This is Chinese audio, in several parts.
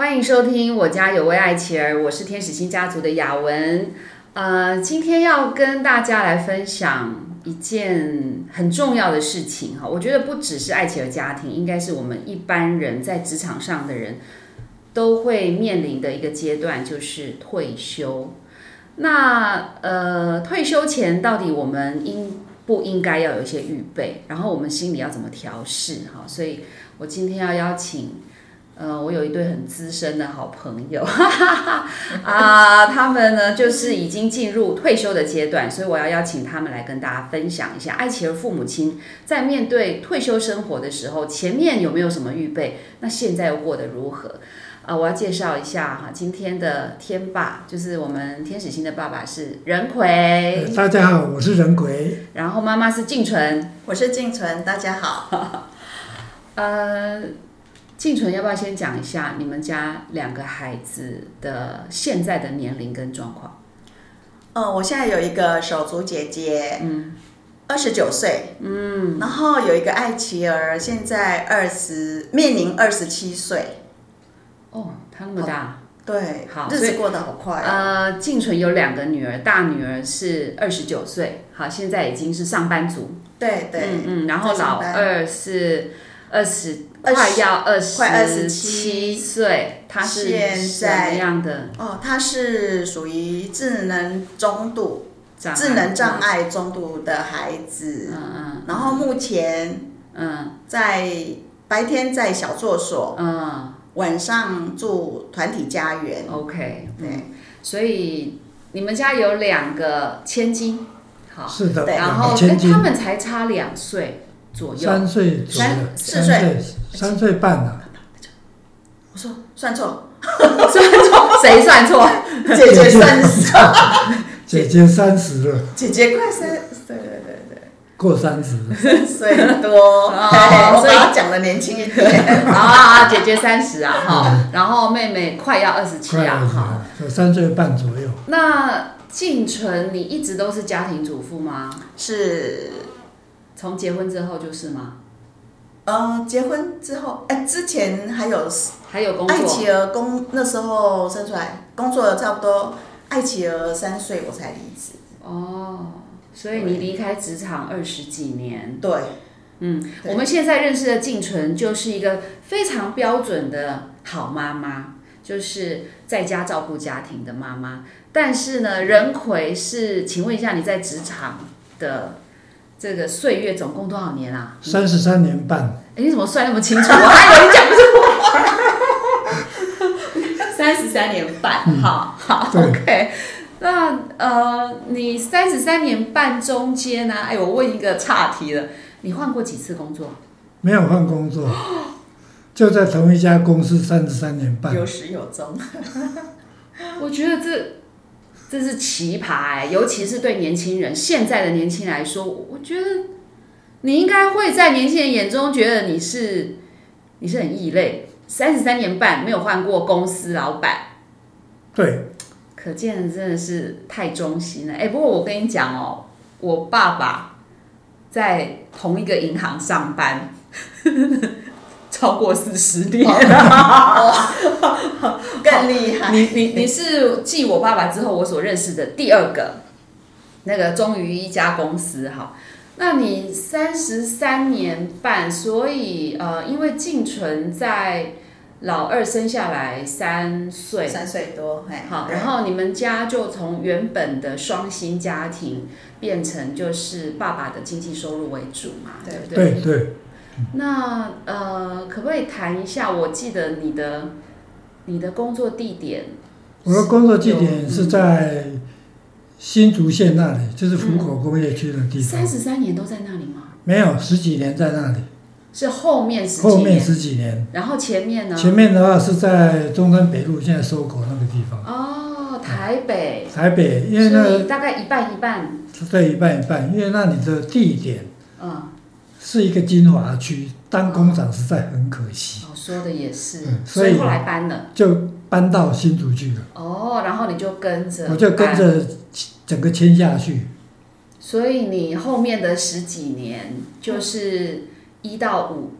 欢迎收听我家有位爱妻儿，我是天使星家族的雅文。呃，今天要跟大家来分享一件很重要的事情哈，我觉得不只是爱妻儿家庭，应该是我们一般人在职场上的人都会面临的一个阶段，就是退休。那呃，退休前到底我们应不应该要有一些预备？然后我们心里要怎么调试？哈，所以我今天要邀请。呃，我有一对很资深的好朋友，啊，他们呢就是已经进入退休的阶段，所以我要邀请他们来跟大家分享一下，爱奇儿父母亲在面对退休生活的时候，前面有没有什么预备？那现在又过得如何？啊，我要介绍一下哈，今天的天爸就是我们天使星的爸爸是任奎，大家好，我是任奎，然后妈妈是静纯，我是静纯，大家好，呃。静纯，要不要先讲一下你们家两个孩子的现在的年龄跟状况？嗯，我现在有一个手足姐姐，嗯，二十九岁，嗯，然后有一个爱琪儿，现在二十，面临二十七岁。哦，他那么大，对，好，日子过得好快。呃，静纯有两个女儿，大女儿是二十九岁，好，现在已经是上班族。对对，嗯嗯，然后老二是二十。快要二十快二十七岁，他是什么样的？哦，他是属于智能中度、智能障碍中度的孩子。嗯嗯。然后目前，嗯，在白天在小作所，嗯，晚上住团体家园。OK，对。所以你们家有两个千金，好，是的，然后跟他们才差两岁。左右。三岁三四岁。三岁半呢？我说算错，算错，谁算错？姐姐三十，姐姐三十了，姐姐快三，对对对对，过三十岁多，我把他讲的年轻一点。啊，姐姐三十啊，哈，然后妹妹快要二十七啊，哈，三岁半左右。那静纯，你一直都是家庭主妇吗？是。从结婚之后就是吗？呃，结婚之后，哎，之前还有还有工作。爱企鹅工那时候生出来，工作了差不多，爱企鹅三岁我才离职。哦，所以你离开职场二十几年。对，嗯，我们现在认识的静纯就是一个非常标准的好妈妈，就是在家照顾家庭的妈妈。但是呢，任奎是，请问一下你在职场的。这个岁月总共多少年啊？三十三年半。哎，你怎么算那么清楚？我还以为你讲不是我。三十三年半，好好，OK。那呃，你三十三年半中间呢？哎，我问一个岔题了，你换过几次工作？没有换工作，就在同一家公司三十三年半，有始有终。我觉得这。这是奇葩，尤其是对年轻人，现在的年轻人来说，我觉得你应该会在年轻人眼中觉得你是你是很异类。三十三年半没有换过公司老板，对，可见真的是太忠心了。哎，不过我跟你讲哦，我爸爸在同一个银行上班。超过四十年，更厉害。你你你是继我爸爸之后，我所认识的第二个，那个忠于一家公司哈。那你三十三年半，所以呃，因为静纯在老二生下来三岁，三岁多，好，然后你们家就从原本的双薪家庭变成就是爸爸的经济收入为主嘛，对不对？对对。那呃，可以谈一下？我记得你的你的工作地点，我的工作地点是在新竹县那里，就是福口工业区的地方。三十三年都在那里吗？没有，十几年在那里。是后面十后面十几年，然后前面呢？前面的话是在中山北路，现在收口那个地方。哦，台北。台北，因为那大概一半一半。对，一半一半，因为那里的地点。嗯。是一个精华区，当工厂实在很可惜。哦，说的也是，所以后来搬了，就搬到新竹去了。哦，然后你就跟着，我就跟着整个签下去。所以你后面的十几年就是一到五，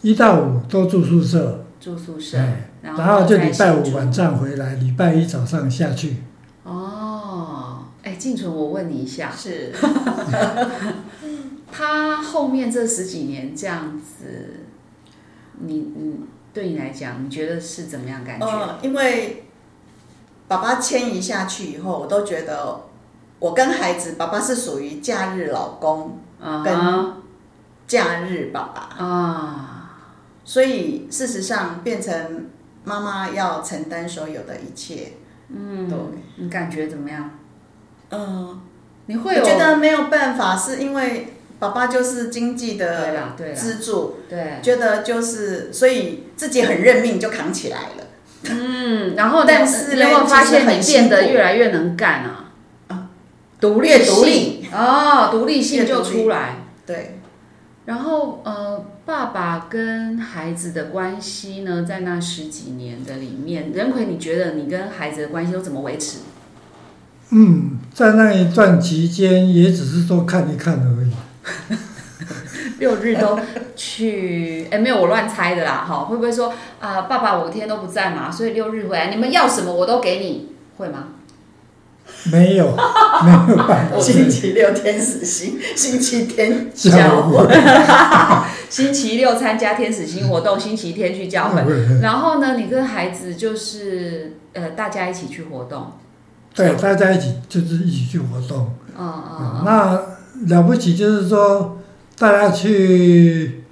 一到五都住宿舍，住宿舍，然后就礼拜五晚上回来，礼拜一早上下去。哦，哎，静纯，我问你一下，是，他后面这十几年这样子，你你对你来讲，你觉得是怎么样感觉？嗯，因为爸爸迁移下去以后，我都觉得我跟孩子，爸爸是属于假日老公，跟假日爸爸啊，所以事实上变成妈妈要承担所有的一切。嗯，对，你感觉怎么样？嗯，你会有觉得没有办法，是因为爸爸就是经济的支柱，对，觉得就是所以自己很认命就扛起来了。嗯，然后但是你有发现你变得越来越能干啊？啊，独立独立哦，独立性就出来。对，然后呃。爸爸跟孩子的关系呢，在那十几年的里面，任奎，你觉得你跟孩子的关系都怎么维持？嗯，在那一段期间，也只是说看一看而已。六日都去，哎，没有我乱猜的啦，哈，会不会说啊，爸爸五天都不在嘛，所以六日回来，你们要什么我都给你，会吗？没有，没有办法。星期六天使星，星期天教会。星期六参加天使星活动，星期天去教会。然后呢，你跟孩子就是呃，大家一起去活动。对，大家一起就是一起去活动。哦哦。那了不起就是说，大家去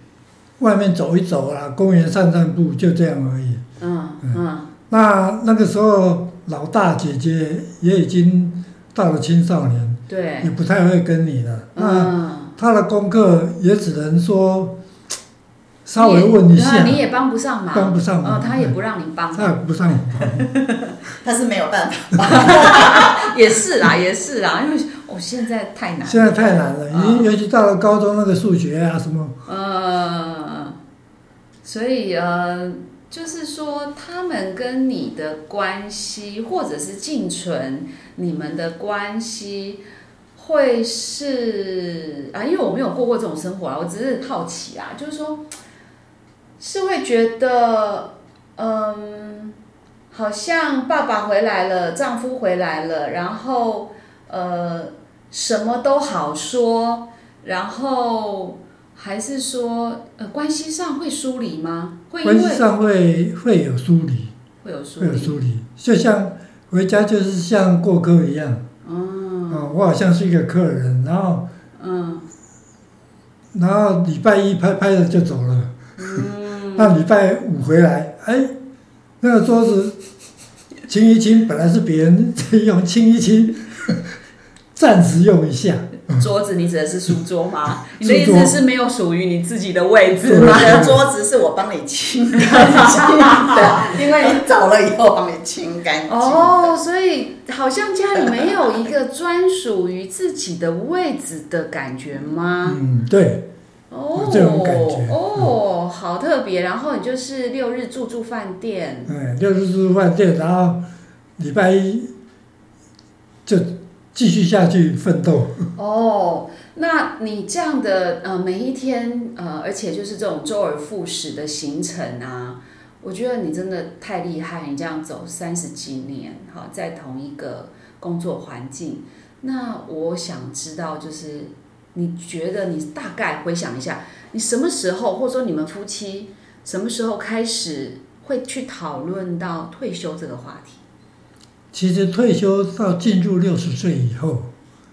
外面走一走啦，公园散散步，就这样而已。嗯嗯。那那个时候。老大姐姐也已经到了青少年，对，也不太会跟你了。嗯他的功课也只能说稍微问一下，你也帮不上忙，帮不上忙。他也不让你帮，他也不上忙，他是没有办法。也是啦，也是啦，因为我现在太难，现在太难了，尤尤其到了高中那个数学啊什么，呃，所以呃。就是说，他们跟你的关系，或者是静存你们的关系，会是啊？因为我没有过过这种生活啊，我只是好奇啊。就是说，是会觉得，嗯，好像爸爸回来了，丈夫回来了，然后呃，什么都好说，然后。还是说，呃，关系上会疏离吗？会关系上会会有疏离，会有疏离，会有疏离。就像回家就是像过客一样，哦，我好像是一个客人，然后，嗯，然后礼拜一拍拍的就走了，嗯，那礼拜五回来，哎，那个桌子清一清，本来是别人用，清一清，暂时用一下。桌子，你指的是书桌吗？你的意思是没有属于你自己的位置吗？桌子是我帮你清干净的，因为你走了以后帮你清干净。哦，所以好像家里没有一个专属于自己的位置的感觉吗？嗯，对。哦，这种感觉哦，好特别。然后你就是六日住住饭店，嗯，六日住住饭店，然后礼拜一就。继续下去奋斗。哦，那你这样的呃每一天呃，而且就是这种周而复始的行程啊，我觉得你真的太厉害。你这样走三十几年，哈，在同一个工作环境，那我想知道，就是你觉得你大概回想一下，你什么时候，或者说你们夫妻什么时候开始会去讨论到退休这个话题？其实退休到进入六十岁以后，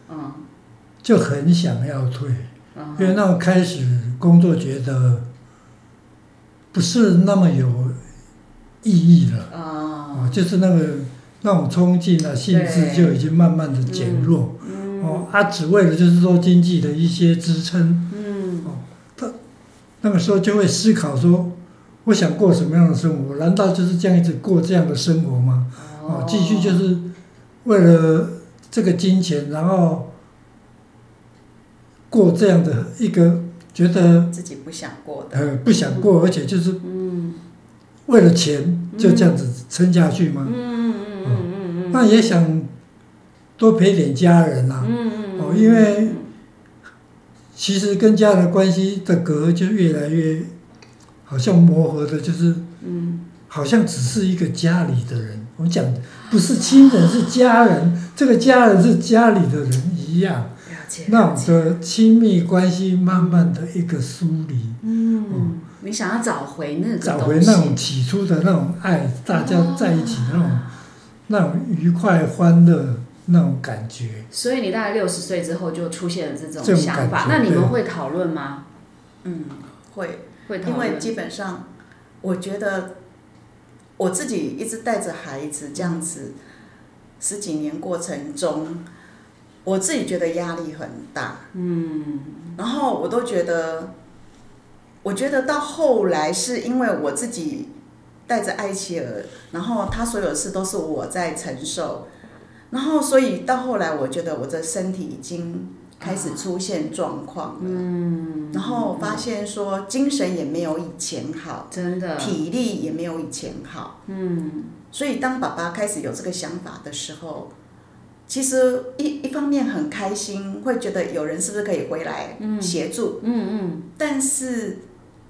嗯，就很想要退，因为那种开始工作觉得不是那么有意义了，啊，就是那个那种冲劲啊，兴致就已经慢慢的减弱，哦，啊，只为了就是说经济的一些支撑，嗯，哦，他那个时候就会思考说，我想过什么样的生活？难道就是这样一直过这样的生活吗？哦，继续就是为了这个金钱，然后过这样的一个觉得自己不想过的，呃，不想过，而且就是嗯，为了钱就这样子撑下去吗？嗯嗯嗯嗯嗯，那也想多陪点家人呐，嗯嗯哦，因为其实跟家人关系的隔就越来越好像磨合的，就是嗯，好像只是一个家里的人。我们讲不是亲人，是家人。这个家人是家里的人一样，那种的亲密关系慢慢的一个疏离。嗯，你想要找回那个找回那种起初的那种爱，大家在一起那种那种愉快欢乐那种感觉。所以你大概六十岁之后就出现了这种想法，那你们会讨论吗？嗯，会会因为基本上我觉得。我自己一直带着孩子这样子十几年过程中，我自己觉得压力很大。嗯，然后我都觉得，我觉得到后来是因为我自己带着艾琪儿，然后他所有的事都是我在承受，然后所以到后来，我觉得我的身体已经。开始出现状况了，嗯。然后发现说精神也没有以前好，真的，体力也没有以前好，嗯，所以当爸爸开始有这个想法的时候，其实一一方面很开心，会觉得有人是不是可以回来协助，嗯嗯，但是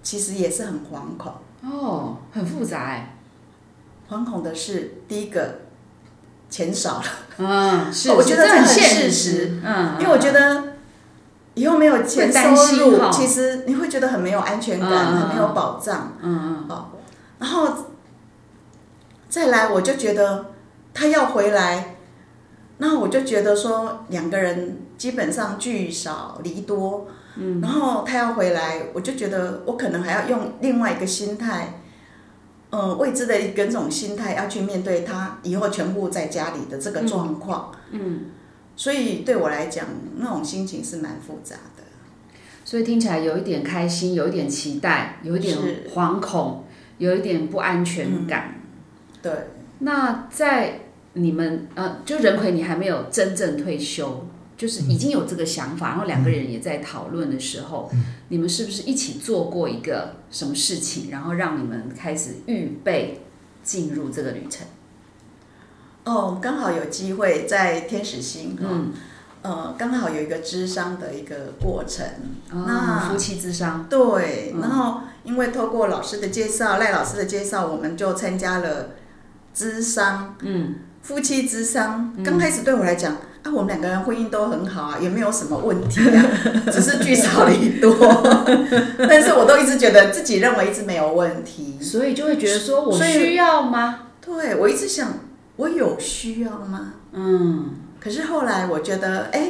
其实也是很惶恐，哦，很复杂哎，惶恐的是第一个。钱少了，嗯，是，我觉得这很现实，嗯，因为我觉得以后没有钱收入，其实你会觉得很没有安全感，很没有保障，嗯嗯，好，然后再来，我就觉得他要回来，那我就觉得说两个人基本上聚少离多，嗯，然后他要回来，我就觉得我可能还要用另外一个心态。嗯，未知的一个种心态要去面对他以后全部在家里的这个状况，嗯，所以对我来讲，那种心情是蛮复杂的。所以听起来有一点开心，有一点期待，有一点惶恐，有一点不安全感。对。那在你们呃，就任奎，你还没有真正退休。就是已经有这个想法，然后两个人也在讨论的时候，你们是不是一起做过一个什么事情，然后让你们开始预备进入这个旅程？哦，刚好有机会在天使星，嗯，呃，刚好有一个智商的一个过程，那夫妻智商，对，然后因为透过老师的介绍，赖老师的介绍，我们就参加了智商，嗯，夫妻智商，刚开始对我来讲。啊，我们两个人婚姻都很好啊，也没有什么问题啊，只是聚少离多。但是我都一直觉得自己认为一直没有问题，所以就会觉得说我需要吗？对，我一直想我有需要吗？嗯。可是后来我觉得，哎，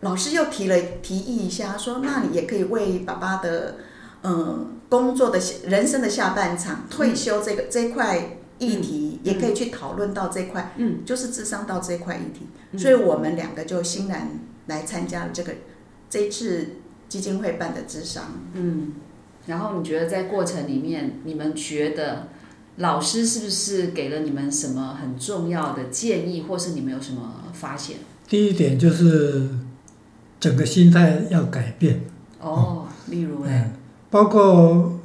老师又提了提议一下，说那你也可以为爸爸的嗯工作的人生的下半场退休这个这块。议题也可以去讨论到这块，嗯，就是智商到这块议题，所以我们两个就欣然来参加了这个这次基金会办的智商，嗯，然后你觉得在过程里面，你们觉得老师是不是给了你们什么很重要的建议，或是你们有什么发现？第一点就是整个心态要改变，哦，例如哎，包括。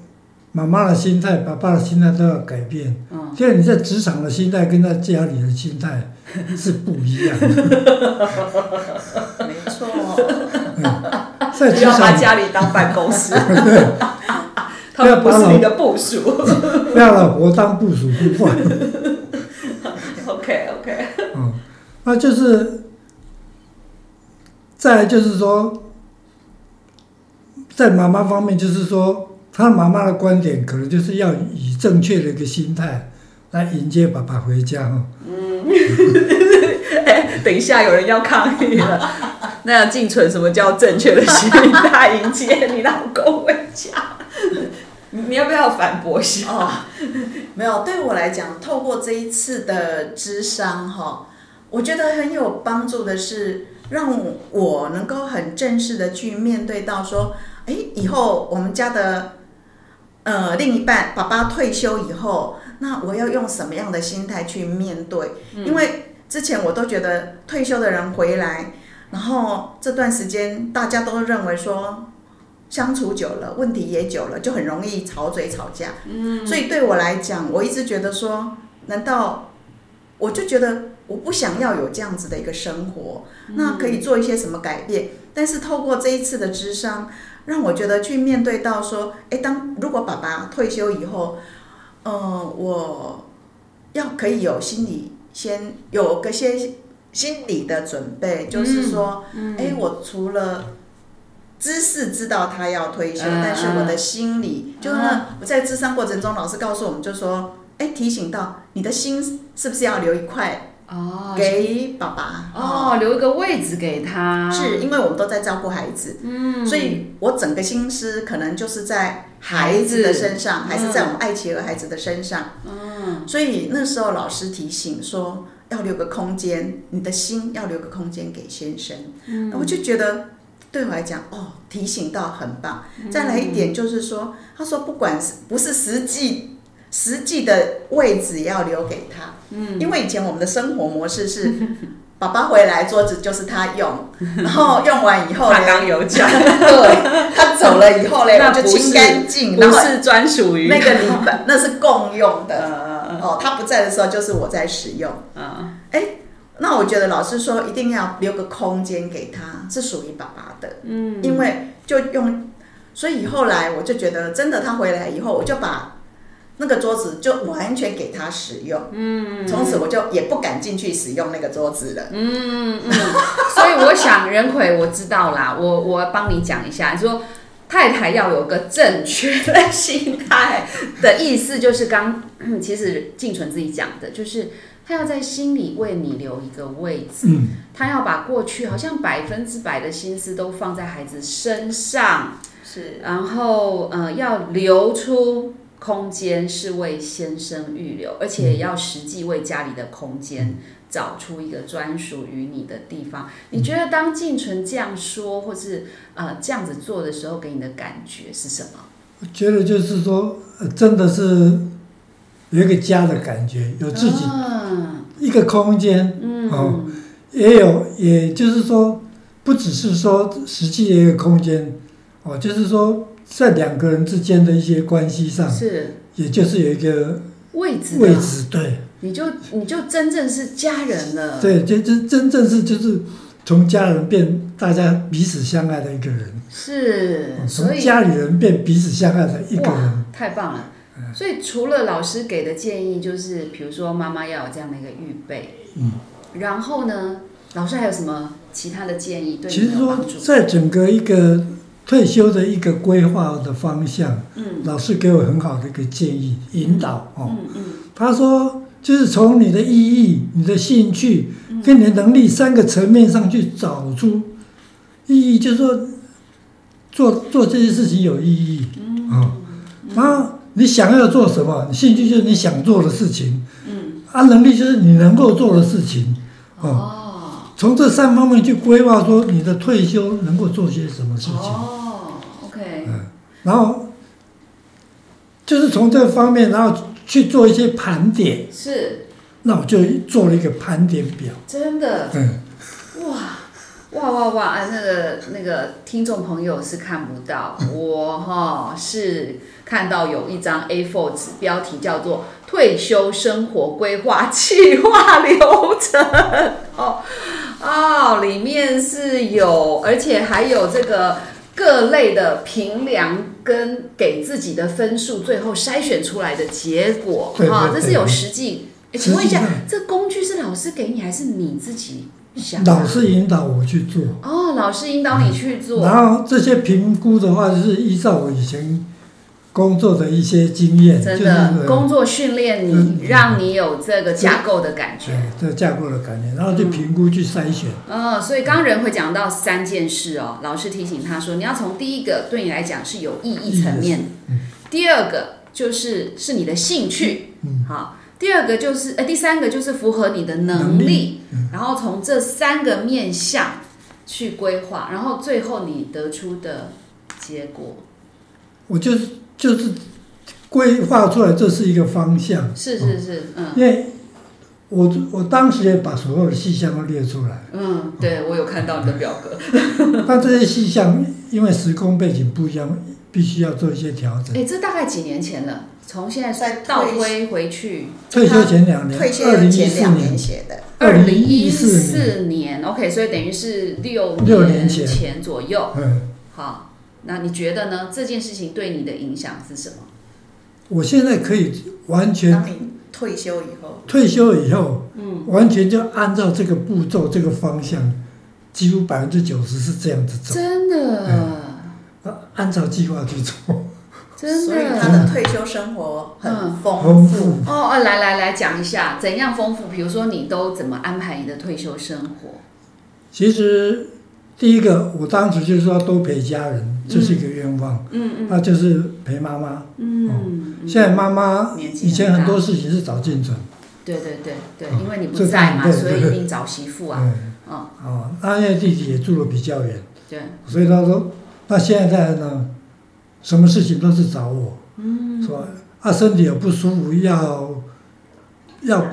妈妈的心态，爸爸的心态都要改变。嗯，现在你在职场的心态跟在家里的心态 是不一样的。没错。在职场把家里当办公室。对。他要不是你的部署。不要老婆当部署不换。OK OK。嗯，那就是，再就是说，在妈妈方面，就是说。他妈妈的观点可能就是要以正确的一个心态来迎接爸爸回家哈。嗯，哎，等一下有人要抗议了。那要静存什么叫正确的心态迎接你老公回家？你要不要反驳一下？哦，没有，对我来讲，透过这一次的智商哈，我觉得很有帮助的是，让我能够很正式的去面对到说，哎，以后我们家的。呃，另一半爸爸退休以后，那我要用什么样的心态去面对？因为之前我都觉得退休的人回来，然后这段时间大家都认为说相处久了，问题也久了，就很容易吵嘴吵架。嗯，所以对我来讲，我一直觉得说，难道我就觉得我不想要有这样子的一个生活？那可以做一些什么改变？但是透过这一次的智商。让我觉得去面对到说，哎，当如果爸爸退休以后，呃，我要可以有心理先有个些心理的准备，就是说，哎，我除了知识知道他要退休，但是我的心理就是我在智商过程中，老师告诉我们就说，哎，提醒到你的心是不是要留一块。哦，给爸爸。哦，留一个位置给他，是因为我们都在照顾孩子，嗯，所以我整个心思可能就是在孩子的身上，还是在我们爱琪儿孩子的身上，嗯，所以那时候老师提醒说要留个空间，你的心要留个空间给先生，嗯，我就觉得对我来讲，哦，提醒到很棒。再来一点就是说，他说不管是不是实际。实际的位置要留给他，嗯，因为以前我们的生活模式是，爸爸回来桌子就是他用，然后用完以后，他刚有讲，对，他走了以后嘞，我就清干净，不是专属于那个礼本，那是共用的，哦，他不在的时候就是我在使用，啊，哎，那我觉得老师说一定要留个空间给他，是属于爸爸的，嗯，因为就用，所以后来我就觉得真的他回来以后，我就把。那个桌子就完全给他使用，嗯，从此我就也不敢进去使用那个桌子了，嗯嗯，所以我想任奎我知道啦，我我帮你讲一下，说太太要有个正确的心态。的意思，就是刚其实静纯自己讲的，就是他要在心里为你留一个位置，嗯，他要把过去好像百分之百的心思都放在孩子身上，是，然后呃要留出。空间是为先生预留，而且要实际为家里的空间找出一个专属于你的地方。你觉得当静纯这样说，或是呃这样子做的时候，给你的感觉是什么？我觉得就是说，真的是有一个家的感觉，有自己一个空间，哦，也有，也就是说，不只是说实际的一个空间，哦，就是说。在两个人之间的一些关系上，是，也就是有一个位置，位置对，你就你就真正是家人了，对，就真真正是就是从家人变大家彼此相爱的一个人，是，从家里人变彼此相爱的一个人，太棒了。所以除了老师给的建议，就是比如说妈妈要有这样的一个预备，嗯，然后呢，老师还有什么其他的建议？对其实说在整个一个。退休的一个规划的方向，老师给我很好的一个建议引导哦。他说，就是从你的意义、你的兴趣跟你的能力三个层面上去找出意义，就是说做做这些事情有意义啊。然后你想要做什么？兴趣就是你想做的事情，啊，能力就是你能够做的事情哦。从这三方面去规划，说你的退休能够做些什么事情。哦，OK。嗯，然后就是从这方面，然后去做一些盘点。是。那我就做了一个盘点表。真的。嗯。哇哇哇哇！啊，那个那个听众朋友是看不到，我哈是看到有一张 A4 纸，标题叫做《退休生活规划计划流程》哦。哦，里面是有，而且还有这个各类的评量跟给自己的分数，最后筛选出来的结果，哈，这是有实际。请问一下，这工具是老师给你，还是你自己想？老师引导我去做。哦，老师引导你去做。然后这些评估的话，就是依照我以前。工作的一些经验，真的工作训练你，让你有这个架构的感觉，这个架构的感觉，然后去评估去筛选。嗯，所以刚刚人会讲到三件事哦，老师提醒他说，你要从第一个对你来讲是有意义层面，第二个就是是你的兴趣，嗯。好，第二个就是呃第三个就是符合你的能力，然后从这三个面向去规划，然后最后你得出的结果，我就是。就是规划出来，这是一个方向。是是是，嗯。因为我我当时也把所有的细项都列出来。嗯，对，我有看到你的表格。但这些细项因为时空背景不一样，必须要做一些调整。哎，这大概几年前了？从现在再倒推回去。退休前两年，二零一四年写的。二零一四年，OK，所以等于是六六年前左右。嗯，好。那你觉得呢？这件事情对你的影响是什么？我现在可以完全。当你退休以后。退休以后，嗯，完全就按照这个步骤、这个方向，几乎百分之九十是这样子走。真的。按照计划去做。真的。所以他的退休生活很丰富。哦哦，来来来讲一下，怎样丰富？比如说，你都怎么安排你的退休生活？其实。第一个，我当时就是说多陪家人，这是一个愿望。嗯嗯。那就是陪妈妈。嗯。现在妈妈以前很多事情是找进准。对对对对，因为你不在嘛，所以一定找媳妇啊。嗯。哦，那因为弟弟也住的比较远。对。所以他说，那现在呢，什么事情都是找我。嗯。是吧？他身体有不舒服，要要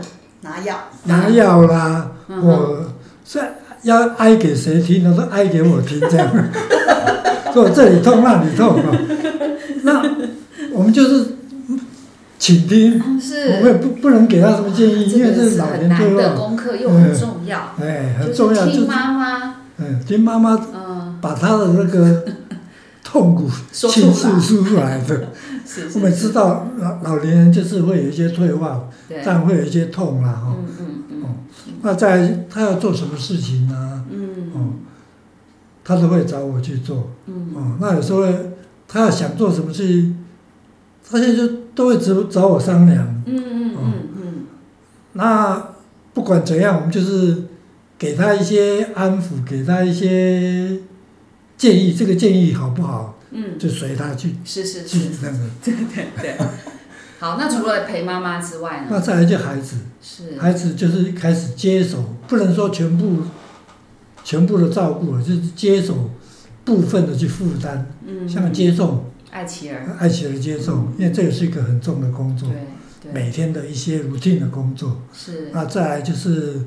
拿药。拿药啦，我在。要哀给谁听？他说哀给我听，这样，说这里痛那里痛啊。那我们就是倾听，我们也不不能给他什么建议，因为这是老年退的功课又很重要。哎，很重要，听妈妈，嗯，听妈妈，把他的那个痛苦倾诉说出来的。我们知道老老年人就是会有一些退化，但会有一些痛啦，哈嗯嗯。那在他要做什么事情呢？嗯，哦，他都会找我去做。嗯，哦，那有时候他要想做什么事情，他现在就都会找找我商量。嗯嗯嗯嗯。那不管怎样，我们就是给他一些安抚，给他一些建议。这个建议好不好？嗯，就随他去。是是是。那个。对对对。好，那除了陪妈妈之外呢？那再来就孩子，是孩子就是开始接手，不能说全部，全部的照顾，就是接手部分的去负担。嗯，像接送爱琪儿，爱琪儿接送，因为这也是一个很重的工作，对，每天的一些 routine 的工作。是。那再来就是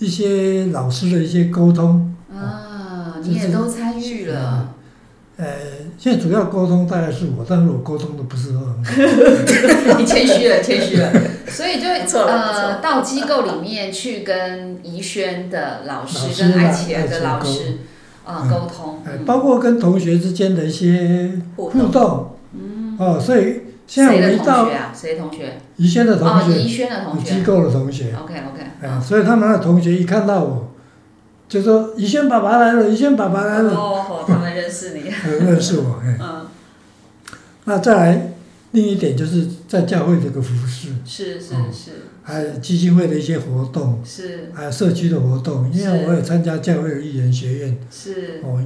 一些老师的一些沟通。啊，你也都参与了。呃，现在主要沟通大概是我，但是我沟通的不是很好。你谦虚了，谦虚了。所以就 呃，到机构里面去跟怡轩的老师、跟爱奇儿的老师啊沟通，包括跟同学之间的一些互动。嗯。哦，所以现在我们一到谁同学？怡轩的同学。怡轩的同学。机构的同学。OK OK。啊，所以他们的同学一看到我。就说宇轩爸爸来了，宇轩爸爸来了。哦，他们认识你。认识我，哎。嗯。那再来，另一点就是在教会这个服饰。是是是。还有基金会的一些活动。是。还有社区的活动，因为我也参加教会的艺人学院。是。哦，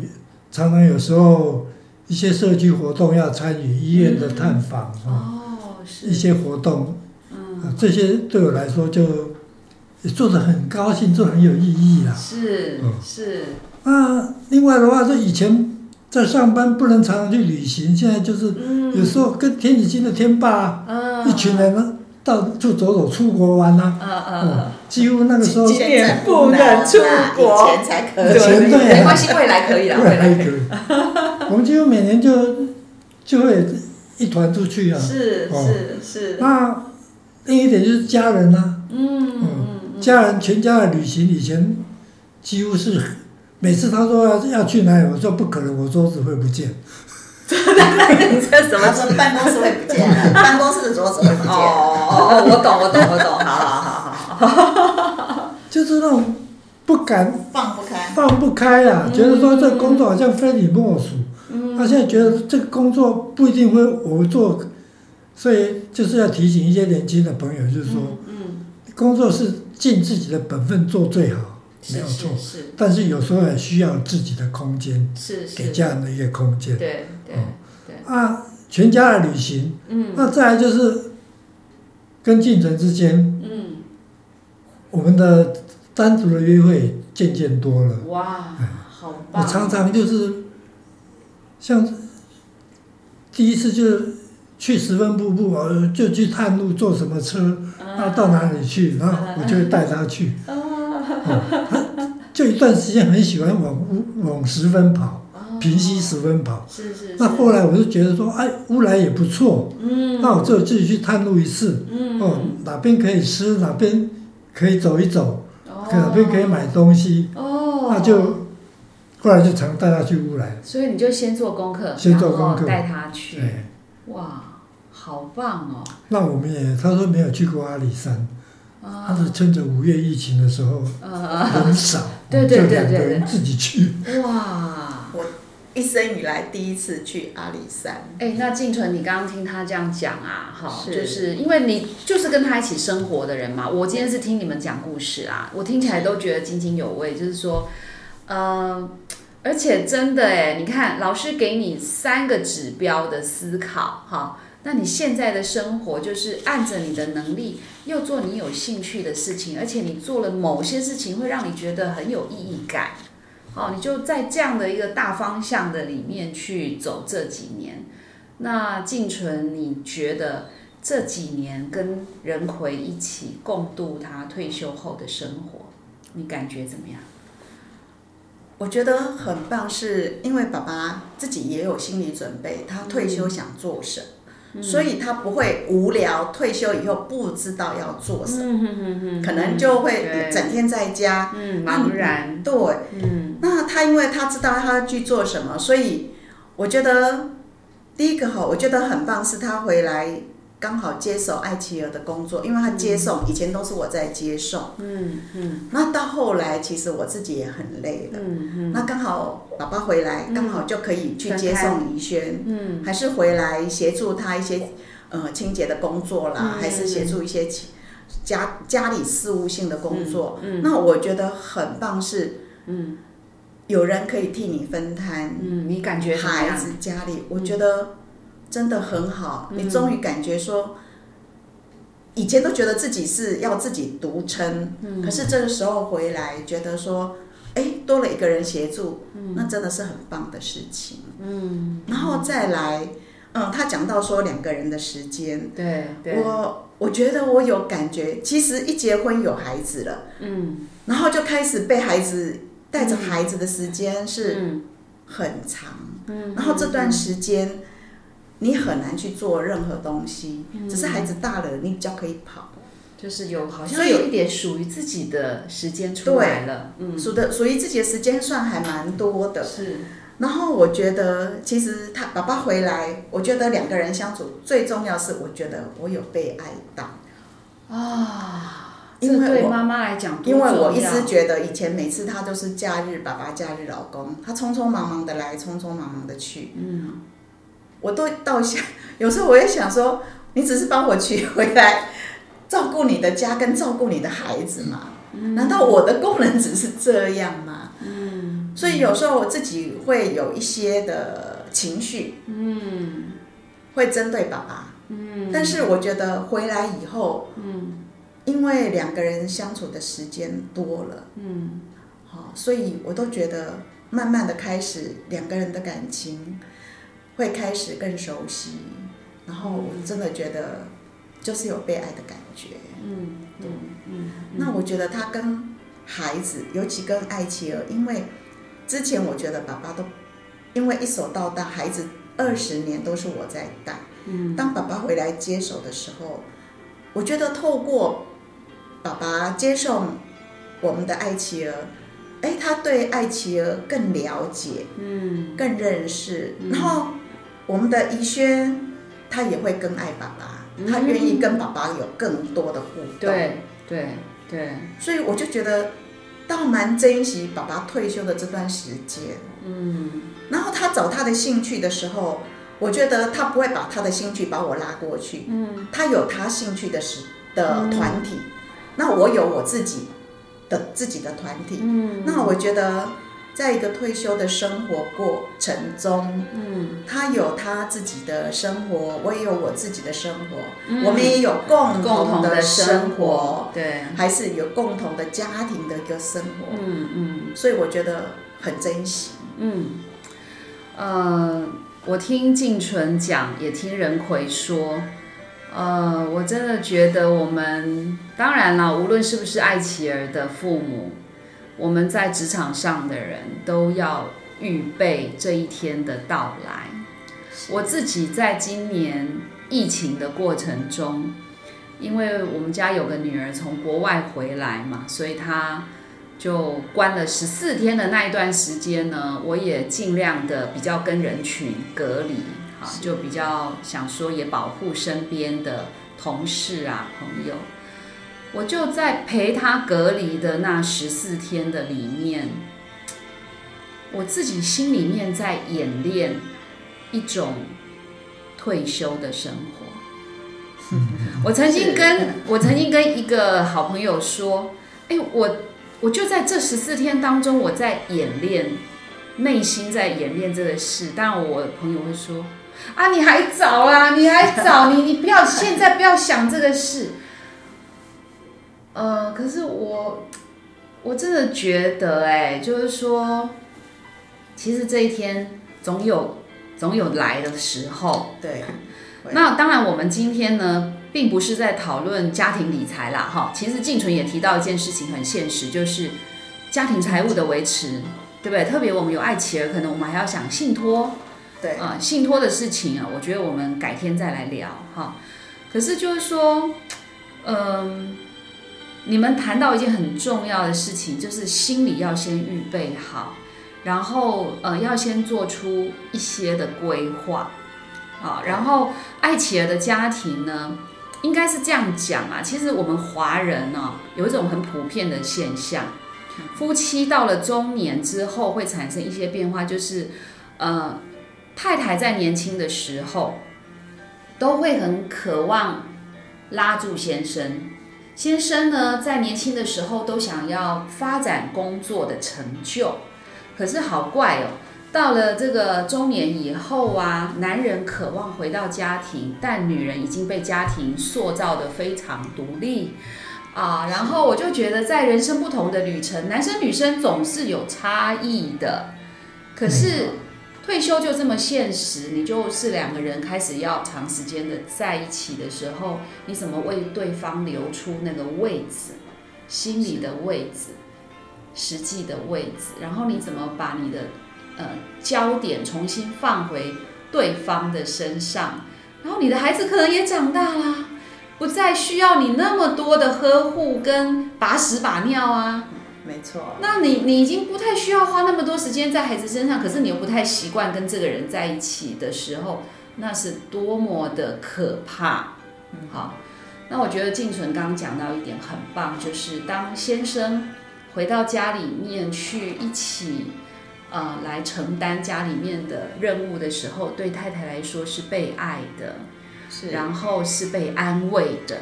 常常有时候一些社区活动要参与医院的探访哦，是。一些活动。嗯。这些对我来说就。做的很高兴，做很有意义啊！是是。啊，另外的话，就以前在上班不能常常去旅行，现在就是有时候跟天子金的天霸一群人呢到处走走，出国玩呐。嗯嗯。几乎那个时候。今年不能出国，以前才可以。对，没关系，未来可以了。未来可以。我们几乎每年就就会一团出去啊。是是是。那另一点就是家人呐。嗯嗯。家人全家的旅行以前，几乎是每次他说要要去哪里，我说不可能，我桌子会不见。你这什么？说办公室会不见？办公室的桌子会不见？哦，我懂，我懂，我懂。好好好好。就是那种不敢放不开，放不开呀，觉得说这个工作好像非你莫属。嗯。他现在觉得这个工作不一定会我做，所以就是要提醒一些年轻的朋友，就是说，嗯，工作是。尽自己的本分做最好，没有错。是，但是有时候也需要自己的空间，是给家人的一个空间。对对对。啊，全家的旅行，嗯，那再来就是跟进程之间，嗯，我们的单独的约会渐渐多了。哇，好棒！我常常就是像第一次就去十分瀑布，就去探路，坐什么车。他到哪里去，然后我就会带他去。他就一段时间很喜欢往乌往十分跑，平溪十分跑。是是。那后来我就觉得说，哎，乌来也不错。嗯。那我就自己去探路一次。嗯。哦，哪边可以吃，哪边可以走一走，哪边可以买东西。哦。那就后来就常带他去乌来。所以你就先做功课，先做功课，带他去。哇。好棒哦！那我们也，他说没有去过阿里山，他是趁着五月疫情的时候人少，对对对对，自己去。哇！我一生以来第一次去阿里山。哎，那静纯，你刚刚听他这样讲啊，哈，就是因为你就是跟他一起生活的人嘛。我今天是听你们讲故事啊，我听起来都觉得津津有味，就是说，呃。而且真的哎，你看老师给你三个指标的思考哈，那你现在的生活就是按着你的能力，又做你有兴趣的事情，而且你做了某些事情会让你觉得很有意义感，哦，你就在这样的一个大方向的里面去走这几年。那静纯，你觉得这几年跟任奎一起共度他退休后的生活，你感觉怎么样？我觉得很棒，是因为爸爸自己也有心理准备，他退休想做什么，所以他不会无聊。退休以后不知道要做什么，可能就会整天在家茫然。对，那他因为他知道他要去做什么，所以我觉得第一个哈，我觉得很棒是他回来。刚好接手艾琪儿的工作，因为他接送，以前都是我在接送。嗯嗯。那到后来，其实我自己也很累了。嗯嗯。那刚好爸爸回来，刚好就可以去接送怡轩。嗯。还是回来协助他一些呃清洁的工作啦，还是协助一些家家里事务性的工作。嗯。那我觉得很棒是，嗯，有人可以替你分摊。嗯，你感觉孩子家里，我觉得。真的很好，你终于感觉说，以前都觉得自己是要自己独撑，可是这个时候回来觉得说，哎，多了一个人协助，那真的是很棒的事情。嗯，然后再来，嗯，他讲到说两个人的时间，对，我我觉得我有感觉，其实一结婚有孩子了，嗯，然后就开始被孩子带着孩子的时间是很长，嗯，然后这段时间。你很难去做任何东西，只是孩子大了，你比较可以跑，就是有好像有一点属于自己的时间出来了，嗯，属的属于自己的时间算还蛮多的。是，然后我觉得其实他爸爸回来，我觉得两个人相处最重要是，我觉得我有被爱到。啊，因为对妈妈来讲，因为我一直觉得以前每次他都是假日爸爸假日老公，他匆匆忙忙的来，匆匆忙忙的去，嗯。我都到想，有时候我也想说，你只是帮我娶回来，照顾你的家跟照顾你的孩子嘛？难道我的功能只是这样吗？嗯，所以有时候我自己会有一些的情绪，嗯，会针对爸爸，嗯，但是我觉得回来以后，嗯，因为两个人相处的时间多了，嗯，好，所以我都觉得慢慢的开始两个人的感情。会开始更熟悉，然后我真的觉得就是有被爱的感觉。嗯，对，嗯。那我觉得他跟孩子，尤其跟艾琪儿，因为之前我觉得爸爸都因为一手到大，孩子二十年都是我在带。嗯。当爸爸回来接手的时候，我觉得透过爸爸接受我们的艾琪儿。哎，他对爱琪儿更了解，嗯，更认识，然后。我们的怡轩，他也会更爱爸爸，他愿意跟爸爸有更多的互动。对对对，所以我就觉得，倒蛮珍惜爸爸退休的这段时间。嗯，然后他找他的兴趣的时候，我觉得他不会把他的兴趣把我拉过去。嗯，他有他兴趣的时的团体，那我有我自己的自己的团体。嗯，那我觉得。在一个退休的生活过程中，嗯，他有他自己的生活，我也有我自己的生活，我们也有共同的生活，对，还是有共同的家庭的一个生活，嗯嗯，所以我觉得很珍惜，嗯，呃，我听静纯讲，也听任奎说，呃，我真的觉得我们当然了，无论是不是爱琪儿的父母。我们在职场上的人都要预备这一天的到来。我自己在今年疫情的过程中，因为我们家有个女儿从国外回来嘛，所以她就关了十四天的那一段时间呢，我也尽量的比较跟人群隔离。哈，就比较想说也保护身边的同事啊朋友。我就在陪他隔离的那十四天的里面，我自己心里面在演练一种退休的生活。我曾经跟 我曾经跟一个好朋友说：“哎，我我就在这十四天当中，我在演练，内心在演练这个事。”当然，我朋友会说：“啊，你还早啊，你还早，你你不要现在不要想这个事。”呃，可是我我真的觉得，哎，就是说，其实这一天总有总有来的时候。对。那当然，我们今天呢，并不是在讨论家庭理财啦，哈。其实静纯也提到一件事情，很现实，就是家庭财务的维持，对不对？特别我们有爱企儿，可能我们还要想信托，对啊，信托的事情啊，我觉得我们改天再来聊，哈。可是就是说，嗯，你们谈到一件很重要的事情，就是心里要先预备好，然后呃，要先做出一些的规划。啊，然后爱企儿的家庭呢，应该是这样讲啊。其实我们华人呢，有一种很普遍的现象，夫妻到了中年之后会产生一些变化，就是呃，太太在年轻的时候都会很渴望拉住先生，先生呢在年轻的时候都想要发展工作的成就，可是好怪哦。到了这个中年以后啊，男人渴望回到家庭，但女人已经被家庭塑造的非常独立啊。然后我就觉得，在人生不同的旅程，男生女生总是有差异的。可是退休就这么现实，你就是两个人开始要长时间的在一起的时候，你怎么为对方留出那个位置，心里的位置，实际的位置？然后你怎么把你的呃，焦点重新放回对方的身上，然后你的孩子可能也长大啦，不再需要你那么多的呵护跟把屎把尿啊。没错。那你你已经不太需要花那么多时间在孩子身上，可是你又不太习惯跟这个人在一起的时候，那是多么的可怕。嗯，好。那我觉得静纯刚刚讲到一点很棒，就是当先生回到家里面去一起。呃，来承担家里面的任务的时候，对太太来说是被爱的，是，然后是被安慰的。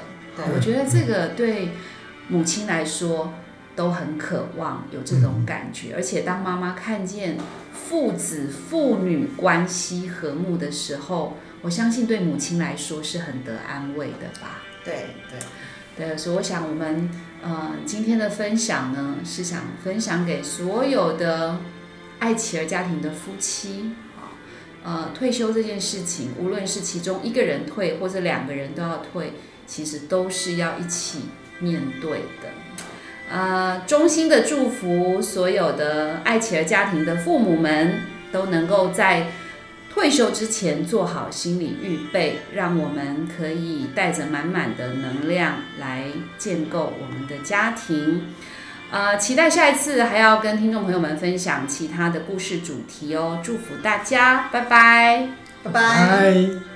我觉得这个对母亲来说都很渴望有这种感觉，而且当妈妈看见父子父女关系和睦的时候，我相信对母亲来说是很得安慰的吧。对对对，所以我想我们呃今天的分享呢，是想分享给所有的。爱企儿家庭的夫妻，啊，呃，退休这件事情，无论是其中一个人退，或者两个人都要退，其实都是要一起面对的。呃，衷心的祝福所有的爱企儿家庭的父母们，都能够在退休之前做好心理预备，让我们可以带着满满的能量来建构我们的家庭。呃，期待下一次还要跟听众朋友们分享其他的故事主题哦！祝福大家，拜拜，拜拜。